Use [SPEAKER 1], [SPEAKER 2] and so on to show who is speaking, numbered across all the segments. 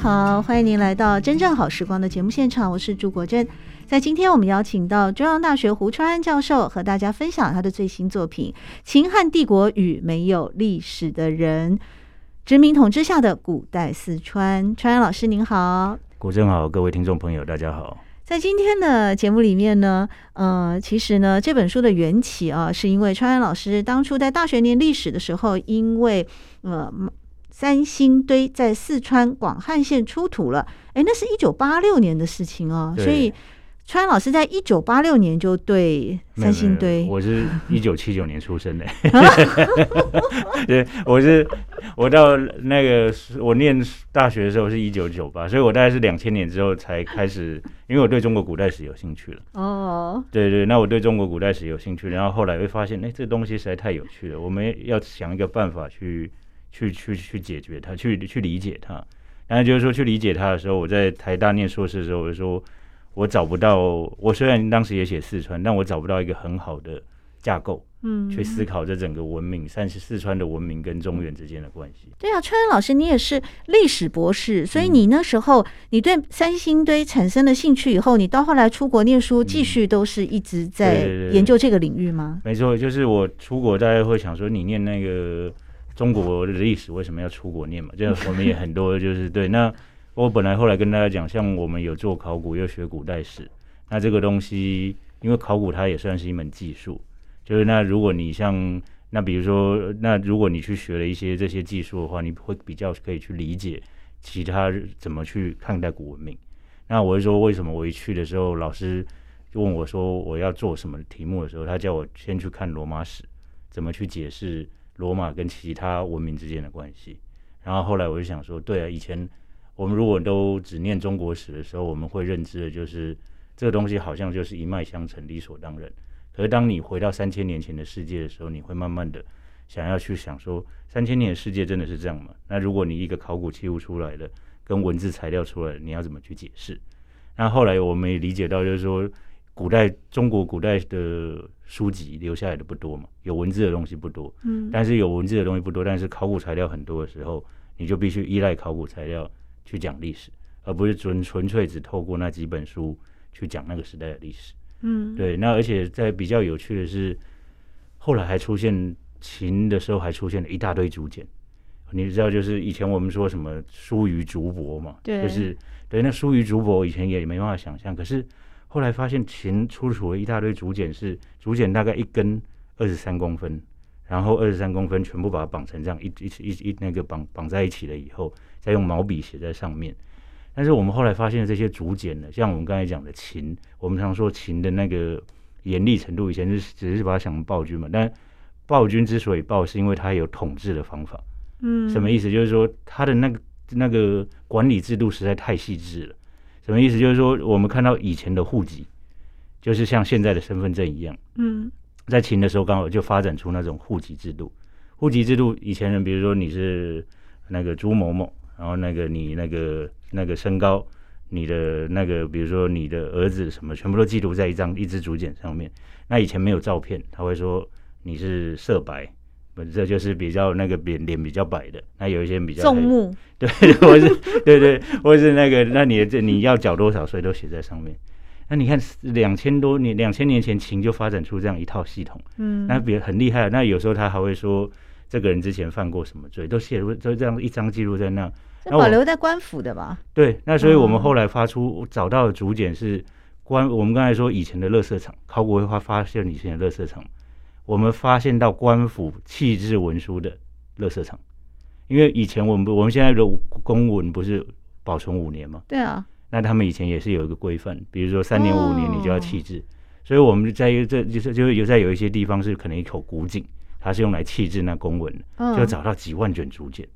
[SPEAKER 1] 好，欢迎您来到《真正好时光》的节目现场，我是朱国珍。在今天，我们邀请到中央大学胡川安教授和大家分享他的最新作品《秦汉帝国与没有历史的人》。殖民统治下的古代四川，川安老师您好，
[SPEAKER 2] 国珍好，各位听众朋友大家好。
[SPEAKER 1] 在今天的节目里面呢，呃，其实呢，这本书的缘起啊，是因为川安老师当初在大学念历史的时候，因为呃三星堆在四川广汉县出土了，哎，那是一九八六年的事情哦，所以。川老师在一九八六年就对三星堆，
[SPEAKER 2] 我是 一九七九年出生的，对，我是我到那个我念大学的时候是一九九八，所以我大概是两千年之后才开始，因为我对中国古代史有兴趣了。哦，对对，那我对中国古代史有兴趣，然后后来会发现，哎，这东西实在太有趣了，我们要想一个办法去去去去解决它，去去理解它。然后就是说去理解它的时候，我在台大念硕士的时候，我就说。我找不到，我虽然当时也写四川，但我找不到一个很好的架构，嗯，去思考这整个文明，三十四川的文明跟中原之间的关系。
[SPEAKER 1] 对啊，川安老师，你也是历史博士，所以你那时候你对三星堆产生了兴趣以后，你到后来出国念书，继续都是一直在研究这个领域吗？
[SPEAKER 2] 没错，就是我出国，大家会想说，你念那个中国的历史为什么要出国念嘛？这样 我们也很多，就是对那。我本来后来跟大家讲，像我们有做考古，又学古代史，那这个东西，因为考古它也算是一门技术，就是那如果你像那比如说，那如果你去学了一些这些技术的话，你会比较可以去理解其他怎么去看待古文明。那我就说，为什么我一去的时候，老师就问我说我要做什么题目的时候，他叫我先去看罗马史，怎么去解释罗马跟其他文明之间的关系。然后后来我就想说，对啊，以前。我们如果都只念中国史的时候，我们会认知的就是这个东西好像就是一脉相承、理所当然。可是当你回到三千年前的世界的时候，你会慢慢的想要去想说，三千年的世界真的是这样吗？那如果你一个考古器物出来的，跟文字材料出来的，你要怎么去解释？那后来我们也理解到，就是说，古代中国古代的书籍留下来的不多嘛，有文字的东西不多。嗯。但是有文字的东西不多，但是考古材料很多的时候，你就必须依赖考古材料。去讲历史，而不是纯纯粹只透过那几本书去讲那个时代的历史。嗯，对。那而且在比较有趣的是，后来还出现秦的时候，还出现了一大堆竹简。你知道，就是以前我们说什么疏于竹帛嘛，对，就是对。那疏于竹帛，以前也没办法想象。可是后来发现秦出土了一大堆竹简，是竹简大概一根二十三公分，然后二十三公分全部把它绑成这样一一一一那个绑绑在一起了以后。再用毛笔写在上面，但是我们后来发现这些竹简呢，像我们刚才讲的秦，我们常说秦的那个严厉程度，以前是只是把它想成暴君嘛，但暴君之所以暴，是因为他有统治的方法。嗯，什么意思？就是说他的那个那个管理制度实在太细致了。什么意思？就是说我们看到以前的户籍，就是像现在的身份证一样。嗯，在秦的时候刚好就发展出那种户籍制度。户籍制度以前人，比如说你是那个朱某某。然后那个你那个那个身高，你的那个比如说你的儿子什么，全部都记录在一张一支竹简上面。那以前没有照片，他会说你是色白，不，这就是比较那个脸脸比较白的。那有一些人比较重目，对，或是对对，或是那个，那你的这你要缴多少税都写在上面。那你看两千多年两千年前秦就发展出这样一套系统，嗯，那比很厉害。那有时候他还会说这个人之前犯过什么罪，都写入都这样一张记录在那。
[SPEAKER 1] 那保留在官府的吧？
[SPEAKER 2] 对，那所以我们后来发出找到的竹简是官。我们刚才说以前的垃圾场，考古会发发现以前的垃圾场，我们发现到官府弃置文书的垃圾场。因为以前我们我们现在的公文不是保存五年吗？
[SPEAKER 1] 对啊。
[SPEAKER 2] 那他们以前也是有一个规范，比如说三年五年你就要弃置。所以我们在这就是就有在有一些地方是可能一口古井，它是用来弃置那公文的，
[SPEAKER 1] 嗯、
[SPEAKER 2] 就找到几万卷竹简，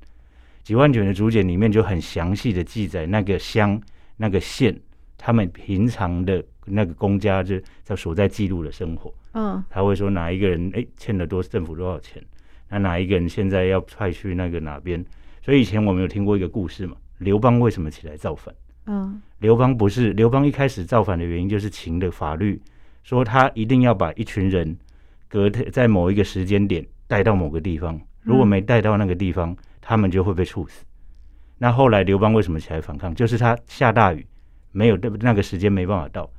[SPEAKER 2] 几万卷的竹简里面就很详细的记载那个乡、那个县，他们平常的那个公家就在所在记录的生活。
[SPEAKER 1] 嗯，
[SPEAKER 2] 他会说哪一个人哎欠了多政府多少钱，那哪一个人现在要派去那个哪边？所以以前我们有听过一个故事嘛，刘邦为什么起来造反？
[SPEAKER 1] 嗯，
[SPEAKER 2] 刘邦不是刘邦一开始造反的原因就是秦的法律说他一定要把一群人隔在某一个时间点带到某个地方，如果没带到那个地方，他们就会被处死。那后来刘邦为什么起来反抗？就是他下大雨，没有那个时间没办法到，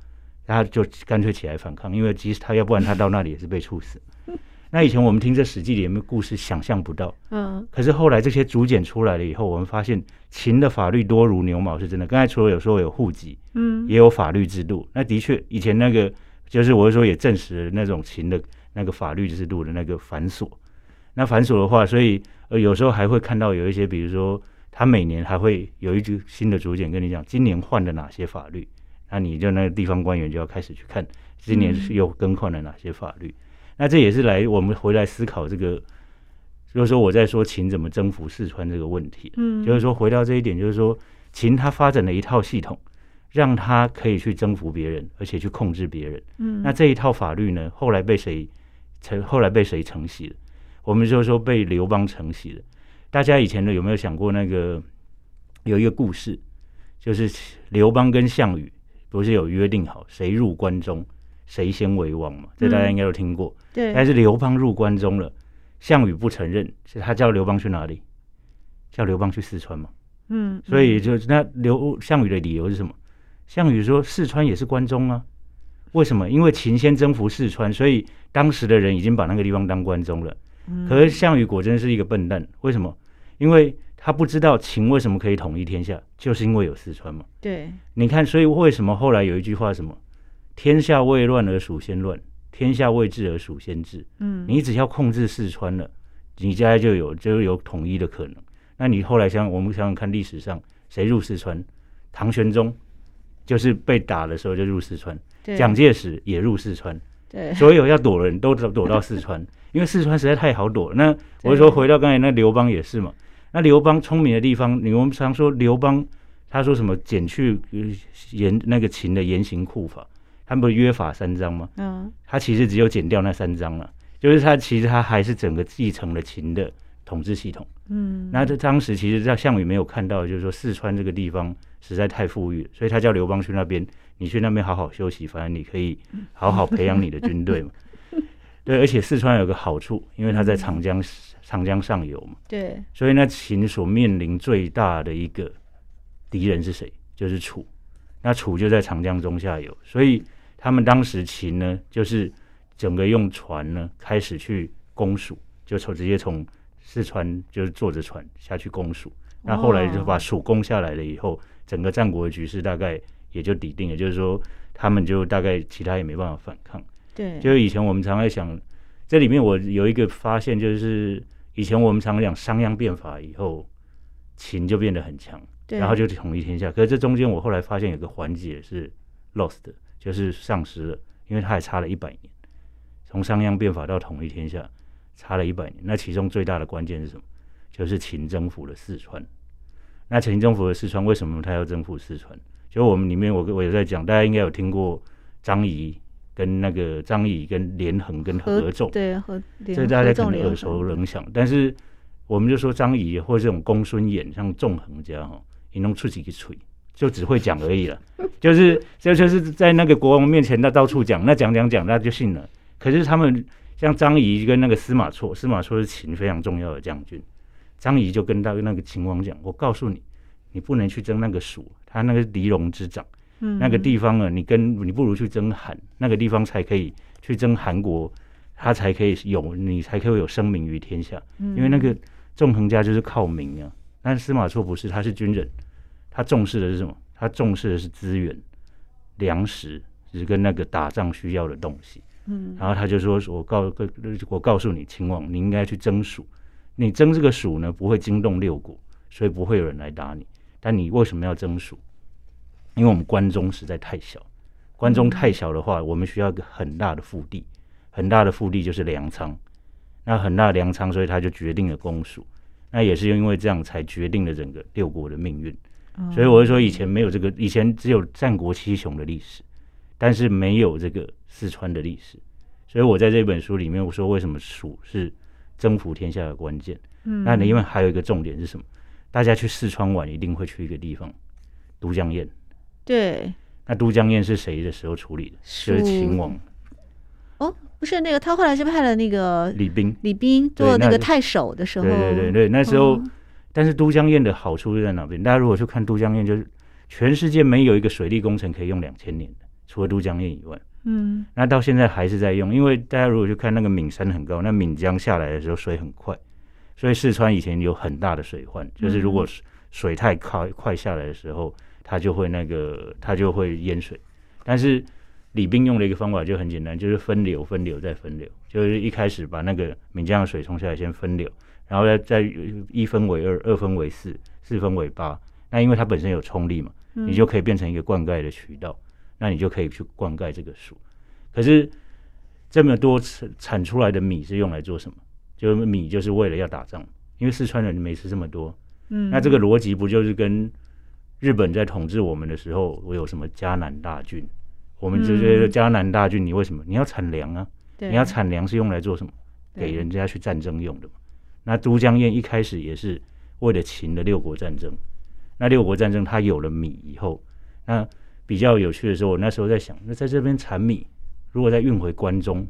[SPEAKER 2] 他就干脆起来反抗，因为即使他要不然他到那里也是被处死。那以前我们听这《史记》里面的故事，想象不到。
[SPEAKER 1] 嗯，
[SPEAKER 2] 可是后来这些竹简出来了以后，我们发现秦的法律多如牛毛是真的。刚才除了有说有户籍，嗯，也有法律制度。那的确，以前那个就是我是说也证实了那种秦的那个法律制度的那个繁琐。那繁琐的话，所以呃有时候还会看到有一些，比如说他每年还会有一支新的竹简跟你讲，今年换了哪些法律，那你就那个地方官员就要开始去看今年是又更换了哪些法律。那这也是来我们回来思考这个，就是说我在说秦怎么征服四川这个问题，嗯，就是说回到这一点，就是说秦他发展了一套系统，让他可以去征服别人，而且去控制别人，嗯，那这一套法律呢，后来被谁承？后来被谁承袭了？我们就是说被刘邦承袭了。大家以前呢有没有想过那个有一个故事，就是刘邦跟项羽不是有约定好谁入关中？谁先为王嘛？这大家应该都听过。嗯、对。但是刘邦入关中了，项羽不承认，是他叫刘邦去哪里？叫刘邦去四川嘛。嗯。所以就那刘项羽的理由是什么？项羽说四川也是关中啊。为什么？因为秦先征服四川，所以当时的人已经把那个地方当关中了。嗯。可是项羽果真是一个笨蛋，为什么？因为他不知道秦为什么可以统一天下，就是因为有四川嘛。对。你看，所以为什么后来有一句话什么？天下未乱而蜀先乱，天下未治而蜀先治。嗯，你只要控制四川了，你家就有就有统一的可能。那你后来想，我们想想看历史上谁入四川？唐玄宗就是被打的时候就入四川，蒋介石也入四川。对，所有要躲的人都躲到四川，因为四川实在太好躲了。那我就说回到刚才那刘邦也是嘛。那刘邦聪明的地方，你我们常说刘邦他说什么？减去严那个秦的严刑酷法。他们不是约法三章吗？嗯，他其实只有减掉那三章了，就是他其实他还是整个继承了秦的统治系统。嗯，那这当时其实在项羽没有看到，就是说四川这个地方实在太富裕，所以他叫刘邦去那边，你去那边好好休息，反正你可以好好培养你的军队嘛。对，而且四川有个好处，因为它在长江长江上游嘛。对，所以那秦所面临最大的一个敌人是谁？就是楚。那楚就在长江中下游，所以。他们当时秦呢，就是整个用船呢开始去攻蜀，就从直接从四川就是坐着船下去攻蜀。那后来就把蜀攻下来了以后，整个战国的局势大概也就底定了，就是说他们就大概其他也没办法反抗。对，就是以前我们常在想，这里面我有一个发现，就是以前我们常讲商鞅变法以后，秦就变得很强，然后就统一天下。可是这中间我后来发现有个环节是 lost 的。就是丧失了，因为它还差了一百年，从商鞅变法到统一天下，差了一百年。那其中最大的关键是什么？就是秦征服了四川。那秦征服了四川，为什么他要征服四川？就我们里面我我有在讲，大家应该有听过张仪跟那个张仪跟连横跟合纵，对，合，这大家可能耳熟能详。但是我们就说张仪或者这种公孙衍，像纵横家哈，你能出几个锤？就只会讲而已了，就是就就是在那个国王面前，他到处讲，那讲讲讲，那就信了。可是他们像张仪跟那个司马错，司马错是秦非常重要的将军，张仪就跟他那个秦王讲：“我告诉你，你不能去争那个蜀，他那个离戎之长，那个地方啊，你跟你不如去争韩，那个地方才可以去争韩国，他才可以有你才可以有声名于天下，因为那个纵横家就是靠名啊。但司马错不是，他是军人。”他重视的是什么？他重视的是资源、粮食，就是跟那个打仗需要的东西。嗯，然后他就说：“我告我告诉你，秦王，你应该去征蜀。你征这个蜀呢，不会惊动六国，所以不会有人来打你。但你为什么要征蜀？因为我们关中实在太小，关中太小的话，我们需要一个很大的腹地，很大的腹地就是粮仓。那很大粮仓，所以他就决定了公署。那也是因为这样才决定了整个六国的命运。哦、所以我会说，以前没有这个，以前只有战国七雄的历史，但是没有这个四川的历史。所以我在这本书里面我说，为什么蜀是征服天下的关键？嗯，那你因为还有一个重点是什么？大家去四川玩一定会去一个地方，都江堰。
[SPEAKER 1] 对。
[SPEAKER 2] 那都江堰是谁的时候处理的？就是秦王。
[SPEAKER 1] 哦，不是那个，他后来是派了那个
[SPEAKER 2] 李冰，
[SPEAKER 1] 李冰做那个太守的时候。
[SPEAKER 2] 对对对对，那时候，哦、但是都江堰的好处是在哪边？大家如果去看都江堰，就是全世界没有一个水利工程可以用两千年的，除了都江堰以外。嗯。那到现在还是在用，因为大家如果去看那个岷山很高，那岷江下来的时候水很快，所以四川以前有很大的水患，就是如果水太快快下来的时候。它就会那个，它就会淹水。但是李冰用的一个方法就很简单，就是分流、分流再分流。就是一开始把那个岷江的水冲下来，先分流，然后再再一分为二，二分为四，四分为八。那因为它本身有冲力嘛，你就可以变成一个灌溉的渠道。那你就可以去灌溉这个树。可是这么多产产出来的米是用来做什么？就是米就是为了要打仗，因为四川人没吃这么多。嗯，那这个逻辑不就是跟？日本在统治我们的时候，我有什么迦南大郡？我们就觉得迦南大郡，你为什么你要产粮啊？你要产粮是用来做什么？给人家去战争用的嘛。那都江堰一开始也是为了秦的六国战争。那六国战争，它有了米以后，那比较有趣的时候，我那时候在想，那在这边产米，如果再运回关中，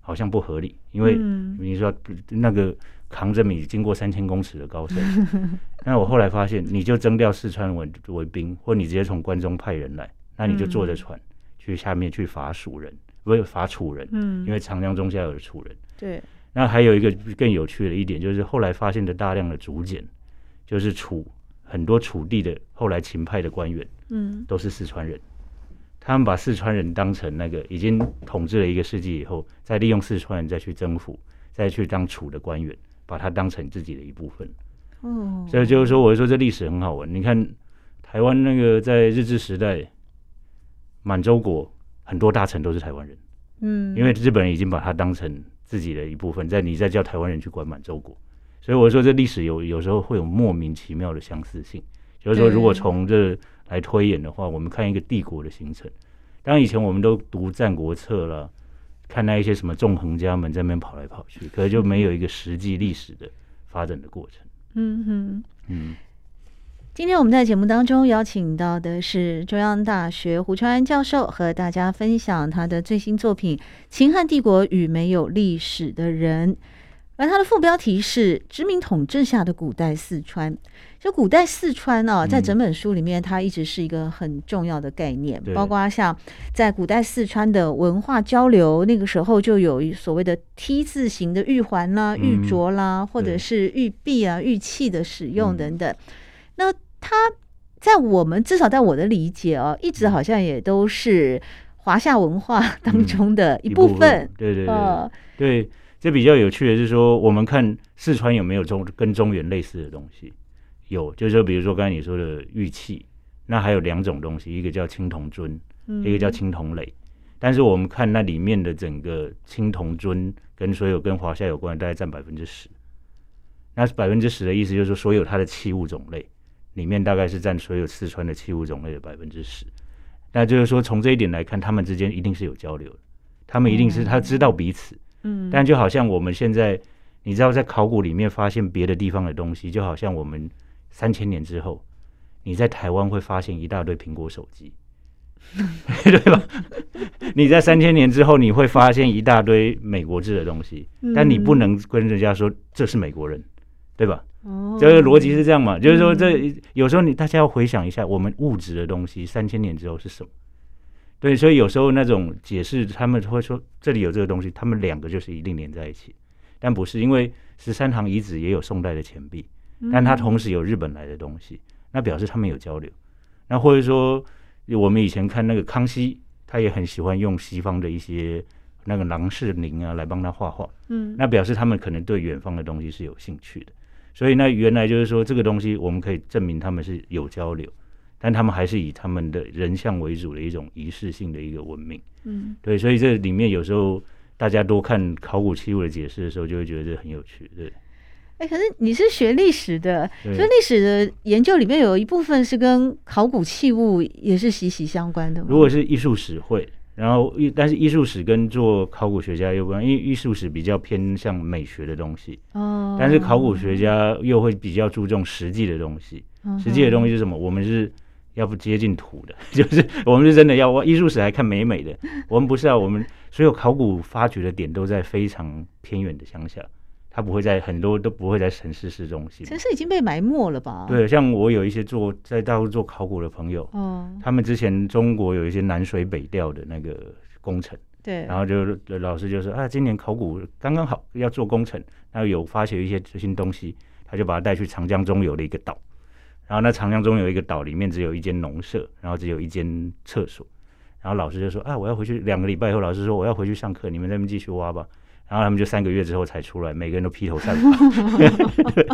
[SPEAKER 2] 好像不合理，因为你说那个。扛着米经过三千公尺的高山，那我后来发现，你就征调四川为为兵，或你直接从关中派人来，那你就坐着船去下面去伐蜀人，不是伐楚人，嗯，因为长江中下游的楚人。对。那还有一个更有趣的一点，就是后来发现的大量的竹简，就是楚很多楚地的后来秦派的官员，嗯，都是四川人，他们把四川人当成那个已经统治了一个世纪以后，再利用四川人再去征服，再去当楚的官员。把它当成自己的一部分，哦，所以就是说，我说这历史很好玩。你看，台湾那个在日治时代，满洲国很多大臣都是台湾人，嗯，因为日本人已经把它当成自己的一部分，在你再叫台湾人去管满洲国，所以我说这历史有有时候会有莫名其妙的相似性。就是说，如果从这来推演的话，我们看一个帝国的形成，当然以前我们都读《战国策》了。看那一些什么纵横家们在那边跑来跑去，可是就没有一个实际历史的发展的过程。嗯哼，嗯。
[SPEAKER 1] 今天我们在节目当中邀请到的是中央大学胡川教授，和大家分享他的最新作品《秦汉帝国与没有历史的人》。而它的副标题是“殖民统治下的古代四川”。就古代四川啊，在整本书里面，它一直是一个很重要的概念。包括像在古代四川的文化交流，那个时候就有所谓的 T 字形的玉环啦、玉镯啦，或者是玉璧啊、玉器的使用等等。那它在我们至少在我的理解哦，一直好像也都是华夏文化当中的一部分。
[SPEAKER 2] 对对对，对。这比较有趣的是说，我们看四川有没有中跟中原类似的东西？有，就是说，比如说刚才你说的玉器，那还有两种东西，一个叫青铜尊，一个叫青铜垒。但是我们看那里面的整个青铜尊跟所有跟华夏有关的，大概占百分之十。那百分之十的意思就是说，所有它的器物种类里面，大概是占所有四川的器物种类的百分之十。那就是说，从这一点来看，他们之间一定是有交流的，他们一定是他知道彼此。嗯，但就好像我们现在，你知道，在考古里面发现别的地方的东西，就好像我们三千年之后，你在台湾会发现一大堆苹果手机，对吧？你在三千年之后，你会发现一大堆美国制的东西，但你不能跟人家说这是美国人，对吧？哦，这个逻辑是这样嘛？就是说，这有时候你大家要回想一下，我们物质的东西三千年之后是什么？对，所以有时候那种解释，他们会说这里有这个东西，他们两个就是一定连在一起，但不是，因为十三行遗址也有宋代的钱币，但它同时有日本来的东西，那表示他们有交流。那或者说，我们以前看那个康熙，他也很喜欢用西方的一些那个郎世宁啊来帮他画画，嗯，那表示他们可能对远方的东西是有兴趣的。所以那原来就是说这个东西，我们可以证明他们是有交流。但他们还是以他们的人像为主的一种仪式性的一个文明，嗯，对，所以这里面有时候大家多看考古器物的解释的时候，就会觉得这很有趣，对。
[SPEAKER 1] 哎，可是你是学历史的，所以历史的研究里面有一部分是跟考古器物也是息息相关的吗？
[SPEAKER 2] 如果是艺术史会，然后艺但是艺术史跟做考古学家有关，因为艺术史比较偏向美学的东西。哦，但是考古学家又会比较注重实际的东西，实际的东西是什么？我们是要不接近土的，就是我们是真的要艺术史来看美美的，我们不是啊，我们所有考古发掘的点都在非常偏远的乡下。它不会在很多都不会在城市市中心，
[SPEAKER 1] 城市已经被埋没了吧？
[SPEAKER 2] 对，像我有一些做在大陆做考古的朋友，哦，他们之前中国有一些南水北调的那个工程，对，然后就老师就说啊，今年考古刚刚好要做工程，然后有发掘一些新东西，他就把它带去长江中游的一个岛，然后那长江中有一个岛里面只有一间农舍，然后只有一间厕所，然后老师就说啊，我要回去两个礼拜以后，老师说我要回去上课，你们在那边继续挖吧。然后他们就三个月之后才出来，每个人都披头散发。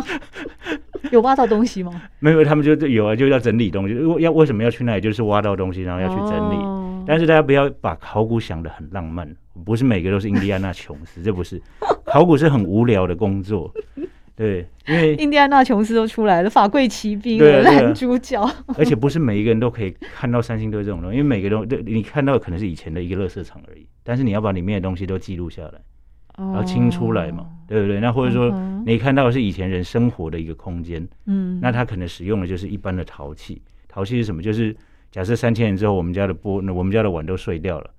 [SPEAKER 1] 有挖到东西吗？
[SPEAKER 2] 没有，他们就有啊，就要整理东西。要为什么要去那里？就是挖到东西，然后要去整理。哦、但是大家不要把考古想的很浪漫，不是每个都是印第安纳琼斯，这不是。考古是很无聊的工作，对，因为
[SPEAKER 1] 印第安纳琼斯都出来了，法贵骑兵，男主角。
[SPEAKER 2] 而且不是每一个人都可以看到三星堆这种东西，因为每个都对，你看到的可能是以前的一个垃圾场而已。但是你要把里面的东西都记录下来。然后清出来嘛，对不对？那或者说你看到的是以前人生活的一个空间，嗯，那他可能使用的就是一般的陶器。陶器是什么？就是假设三千年之后，我们家的玻，我们家的碗都碎掉了，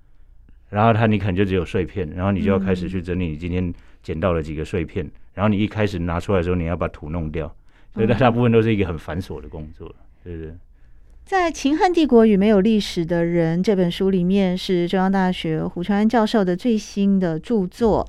[SPEAKER 2] 然后它你可能就只有碎片，然后你就要开始去整理你今天捡到了几个碎片，然后你一开始拿出来的时候，你要把土弄掉，所以大部分都是一个很繁琐的工作，对不对？
[SPEAKER 1] 在《秦汉帝国与没有历史的人》这本书里面，是中央大学胡传安教授的最新的著作。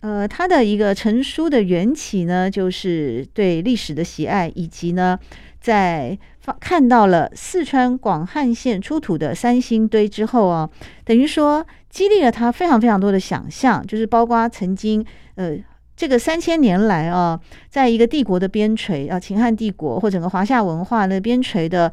[SPEAKER 1] 呃，他的一个成书的缘起呢，就是对历史的喜爱，以及呢，在看到了四川广汉县出土的三星堆之后啊，等于说激励了他非常非常多的想象，就是包括曾经呃。这个三千年来啊，在一个帝国的边陲啊，秦汉帝国或整个华夏文化的边陲的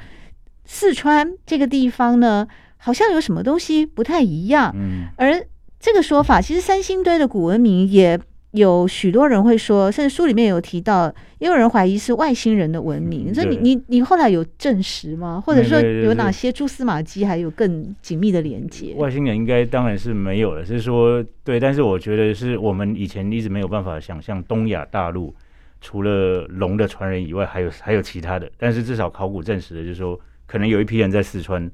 [SPEAKER 1] 四川这个地方呢，好像有什么东西不太一样。嗯，而这个说法，其实三星堆的古文明也。有许多人会说，甚至书里面有提到，也有人怀疑是外星人的文明。所以你你你后来有证实吗？或者说有哪些蛛丝马迹，还有更紧密的连接？
[SPEAKER 2] 外星人应该当然是没有了，是说对，但是我觉得是我们以前一直没有办法想象东亚大陆除了龙的传人以外，还有还有其他的。但是至少考古证实的就是说，可能有一批人在四川，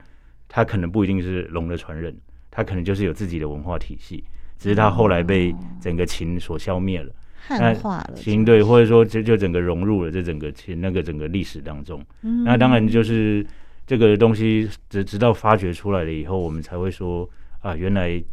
[SPEAKER 2] 他可能不一定是龙的传人，他可能就是有自己的文化体系。只是他后来被整个秦所消灭了，
[SPEAKER 1] 汉化了。
[SPEAKER 2] 秦对，或者说就就整个融入了这整个秦那个整个历史当中。嗯、那当然就是这个东西直直到发掘出来了以后，我们才会说啊，原来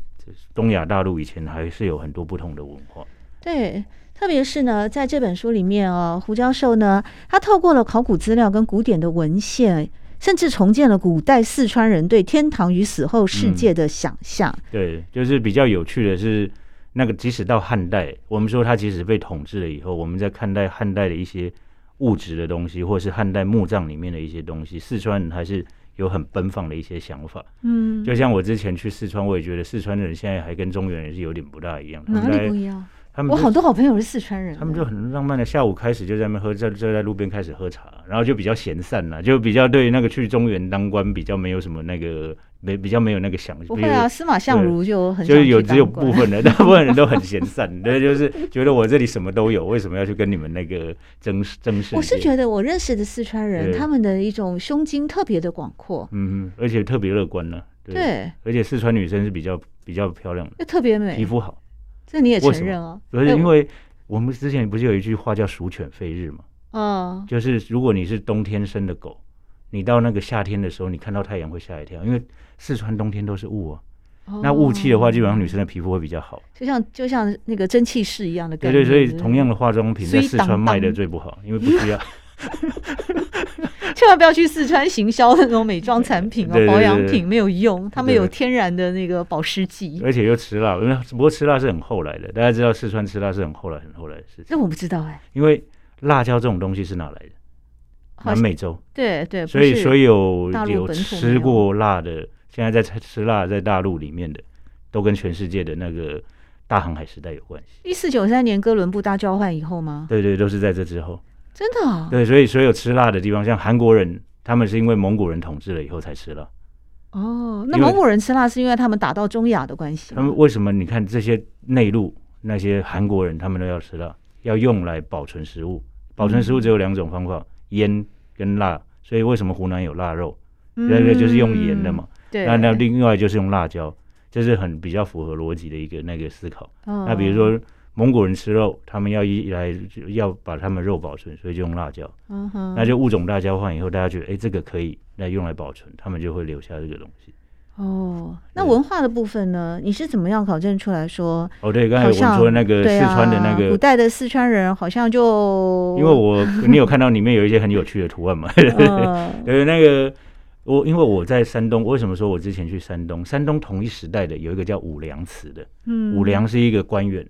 [SPEAKER 2] 东亚大陆以前还是有很多不同的文化。
[SPEAKER 1] 对，特别是呢，在这本书里面哦，胡教授呢，他透过了考古资料跟古典的文献。甚至重建了古代四川人对天堂与死后世界的想象。
[SPEAKER 2] 嗯。对，就是比较有趣的是，那个即使到汉代，我们说它即使被统治了以后，我们在看待汉代的一些物质的东西，或是汉代墓葬里面的一些东西，四川人还是有很奔放的一些想法。嗯，就像我之前去四川，我也觉得四川人现在还跟中原人是有点不大一样。
[SPEAKER 1] 哪里不一样？我好多好朋友是四川人，
[SPEAKER 2] 他们就很浪漫的，下午开始就在那边喝，在就在路边开始喝茶，然后就比较闲散了，就比较对那个去中原当官比较没有什么那个没比较没有那个想。
[SPEAKER 1] 不会啊，司马相如就很
[SPEAKER 2] 就是有只有部分人，大部分人都很闲散，对，就是觉得我这里什么都有，为什么要去跟你们那个争争世？
[SPEAKER 1] 我是觉得我认识的四川人，他们的一种胸襟特别的广阔，
[SPEAKER 2] 嗯，而且特别乐观呢。对，而且四川女生是比较比较漂亮的，
[SPEAKER 1] 又特别美，
[SPEAKER 2] 皮肤好。
[SPEAKER 1] 这你也承认啊？
[SPEAKER 2] 不是因为我们之前不是有一句话叫“鼠犬吠日”吗？嗯，就是如果你是冬天生的狗，你到那个夏天的时候，你看到太阳会吓一跳，因为四川冬天都是雾啊。那雾气的话，基本上女生的皮肤会比较好，
[SPEAKER 1] 就像就像那个蒸汽室一样的感
[SPEAKER 2] 觉。对对，所以同样的化妆品在四川卖的最不好，因为不需要。
[SPEAKER 1] 千万不要去四川行销那种美妆产品哦，保养品没有用，他们有天然的那个保湿剂，
[SPEAKER 2] 而且又吃辣。因为不过吃辣是很后来的，大家知道四川吃辣是很后来很后来的事情。
[SPEAKER 1] 这我不知道哎，
[SPEAKER 2] 因为辣椒这种东西是哪来的？南美洲。
[SPEAKER 1] 对对，
[SPEAKER 2] 所以所有有吃过辣的，现在在吃辣在大陆里面的，都跟全世界的那个大航海时代有关系。
[SPEAKER 1] 一四九三年哥伦布大交换以后吗？
[SPEAKER 2] 对对，都是在这之后。
[SPEAKER 1] 真的啊？
[SPEAKER 2] 对，所以所有吃辣的地方，像韩国人，他们是因为蒙古人统治了以后才吃辣。
[SPEAKER 1] 哦，那蒙古人吃辣是因为他们打到中亚的关系。
[SPEAKER 2] 他们为什么？你看这些内陆那些韩国人，他们都要吃辣，要用来保存食物。保存食物只有两种方法，腌、嗯、跟辣。所以为什么湖南有腊肉？那个、嗯、就是用盐的嘛。对。那那另外就是用辣椒，这是很比较符合逻辑的一个那个思考。哦、那比如说蒙古人吃肉，他们要一来要把他们肉保存，所以就用辣椒。嗯哼。那就物种大交换以后，大家觉得哎、欸、这个可以来用来保存，他们就会留下这个东西。
[SPEAKER 1] 哦，那文化的部分呢？你是怎么样考证出来说？
[SPEAKER 2] 哦，对，刚才我说那个四川的那个、
[SPEAKER 1] 啊、古代的四川人，好像就
[SPEAKER 2] 因为我你有看到里面有一些很有趣的图案嘛？对、呃、那个我因为我在山东，为什么说我之前去山东？山东同一时代的有一个叫武梁祠的，嗯，武梁是一个官员。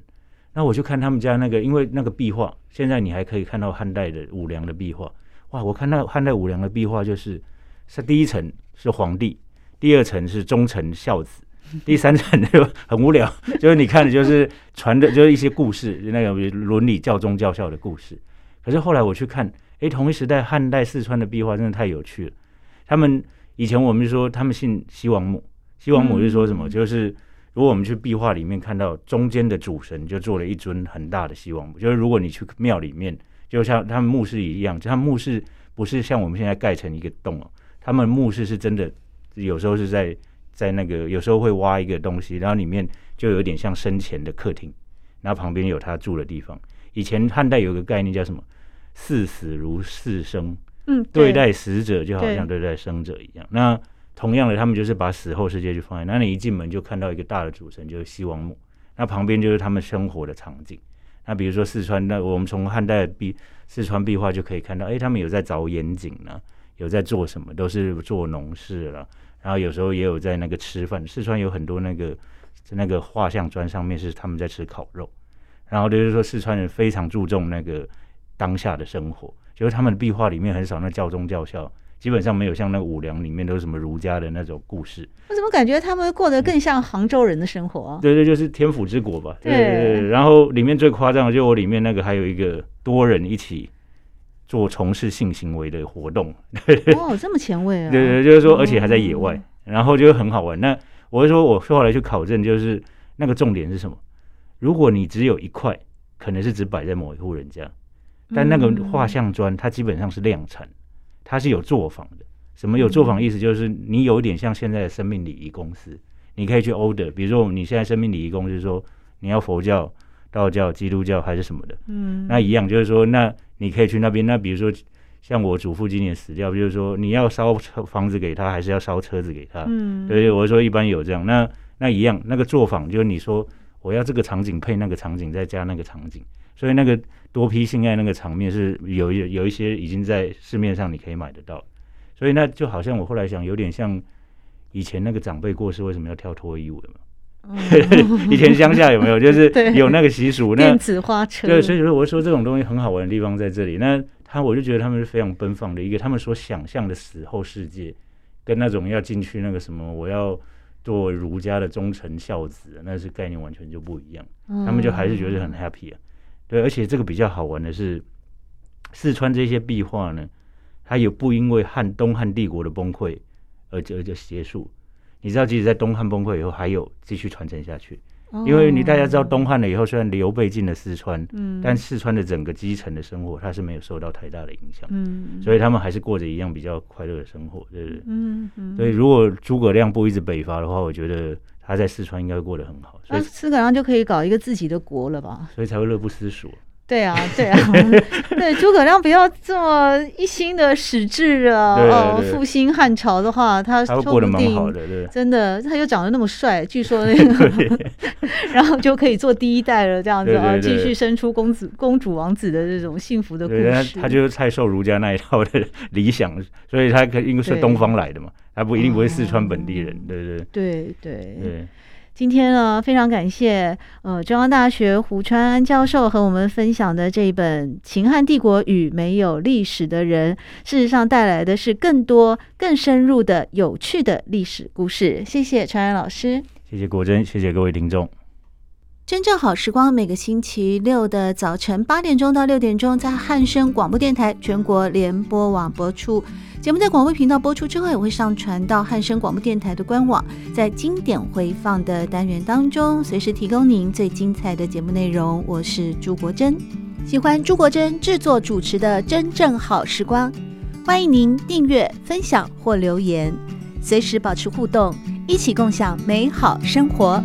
[SPEAKER 2] 那我就看他们家那个，因为那个壁画，现在你还可以看到汉代的武梁的壁画。哇，我看到汉代武梁的壁画，就是是第一层是皇帝。第二层是忠臣孝子，第三层就很无聊，就是你看的就是传的，就是一些故事，那个伦理、教忠、教孝的故事。可是后来我去看，哎，同一时代汉代四川的壁画真的太有趣了。他们以前我们就说他们信西王母，西王母是说什么？就是如果我们去壁画里面看到中间的主神就做了一尊很大的西王母，就是如果你去庙里面，就像他们墓室一样，就他们墓室不是像我们现在盖成一个洞哦，他们墓室是真的。有时候是在在那个，有时候会挖一个东西，然后里面就有点像生前的客厅，然后旁边有他住的地方。以前汉代有个概念叫什么“视死如视生”，嗯，对待死者就好像对待生者一样。那同样的，他们就是把死后世界就放在那里，一进门就看到一个大的主神，就是西王母。那旁边就是他们生活的场景。那比如说四川，那我们从汉代壁四川壁画就可以看到，哎，他们有在凿盐井呢，有在做什么，都是做农事了。然后有时候也有在那个吃饭，四川有很多那个那个画像砖上面是他们在吃烤肉，然后就是说四川人非常注重那个当下的生活，就是他们的壁画里面很少那教宗教孝，基本上没有像那个五粮里面都是什么儒家的那种故事。
[SPEAKER 1] 我怎么感觉他们过得更像杭州人的生活啊？
[SPEAKER 2] 对对，就是天府之国吧。对对对。然后里面最夸张的就我里面那个还有一个多人一起。做从事性行为的活动，
[SPEAKER 1] 哦，这么前卫啊！
[SPEAKER 2] 对对，就是说，而且还在野外，哦、然后就很好玩。那我就说，我后来去考证，就是那个重点是什么？如果你只有一块，可能是只摆在某一户人家，但那个画像砖，它基本上是量产，它是有作坊的。什么有作坊？意思就是你有点像现在的生命礼仪公司，你可以去 order，比如说你现在生命礼仪公司说你要佛教、道教、基督教还是什么的，嗯，那一样就是说那。你可以去那边，那比如说像我祖父今年死掉，就是说你要烧房子给他，还是要烧车子给他？嗯，对，我说一般有这样，那那一样，那个作坊就是你说我要这个场景配那个场景，再加那个场景，所以那个多批性爱那个场面是有有有一些已经在市面上你可以买得到，所以那就好像我后来想，有点像以前那个长辈过世为什么要跳脱衣舞的嘛？以前乡下有没有，就是有那个习俗？那
[SPEAKER 1] 电子花车。
[SPEAKER 2] 对，所以说我说这种东西很好玩的地方在这里。那他我就觉得他们是非常奔放的一个，他们所想象的死后世界，跟那种要进去那个什么，我要做儒家的忠臣孝子，那是概念完全就不一样。他们就还是觉得很 happy 啊。对，而且这个比较好玩的是，四川这些壁画呢，它也不因为汉东汉帝国的崩溃而就就结束。你知道，即使在东汉崩溃以后，还有继续传承下去。因为你大家知道，东汉了以后，虽然刘备进了四川，嗯，但四川的整个基层的生活，它是没有受到太大的影响，嗯，所以他们还是过着一样比较快乐的生活，对不对？嗯嗯。所以如果诸葛亮不一直北伐的话，我觉得他在四川应该会过得很好。所以
[SPEAKER 1] 诸葛亮就可以搞一个自己的国了吧？
[SPEAKER 2] 所以才会乐不思蜀。
[SPEAKER 1] 对啊，对啊，对诸葛亮不要这么一心的矢志啊，哦，复兴汉朝的话，他说不定真的，他又长得那么帅，据说那 个，然后就可以做第一代了，这样子啊，继续生出公子、公主、王子的这种幸福的故事。
[SPEAKER 2] 他就是太受儒家那一套的理想，所以他可应该是东方来的嘛，他不一定不会四川本地人，对对。
[SPEAKER 1] 对对。对。今天呢，非常感谢呃中央大学胡川安教授和我们分享的这一本《秦汉帝国与没有历史的人》，事实上带来的是更多、更深入的有趣的历史故事。谢谢川安老师，
[SPEAKER 2] 谢谢国珍，谢谢各位听众。
[SPEAKER 1] 真正好时光，每个星期六的早晨八点钟到六点钟，在汉声广播电台全国联播网播出。节目在广播频道播出之后，也会上传到汉声广播电台的官网，在经典回放的单元当中，随时提供您最精彩的节目内容。我是朱国珍，喜欢朱国珍制作主持的《真正好时光》，欢迎您订阅、分享或留言，随时保持互动，一起共享美好生活。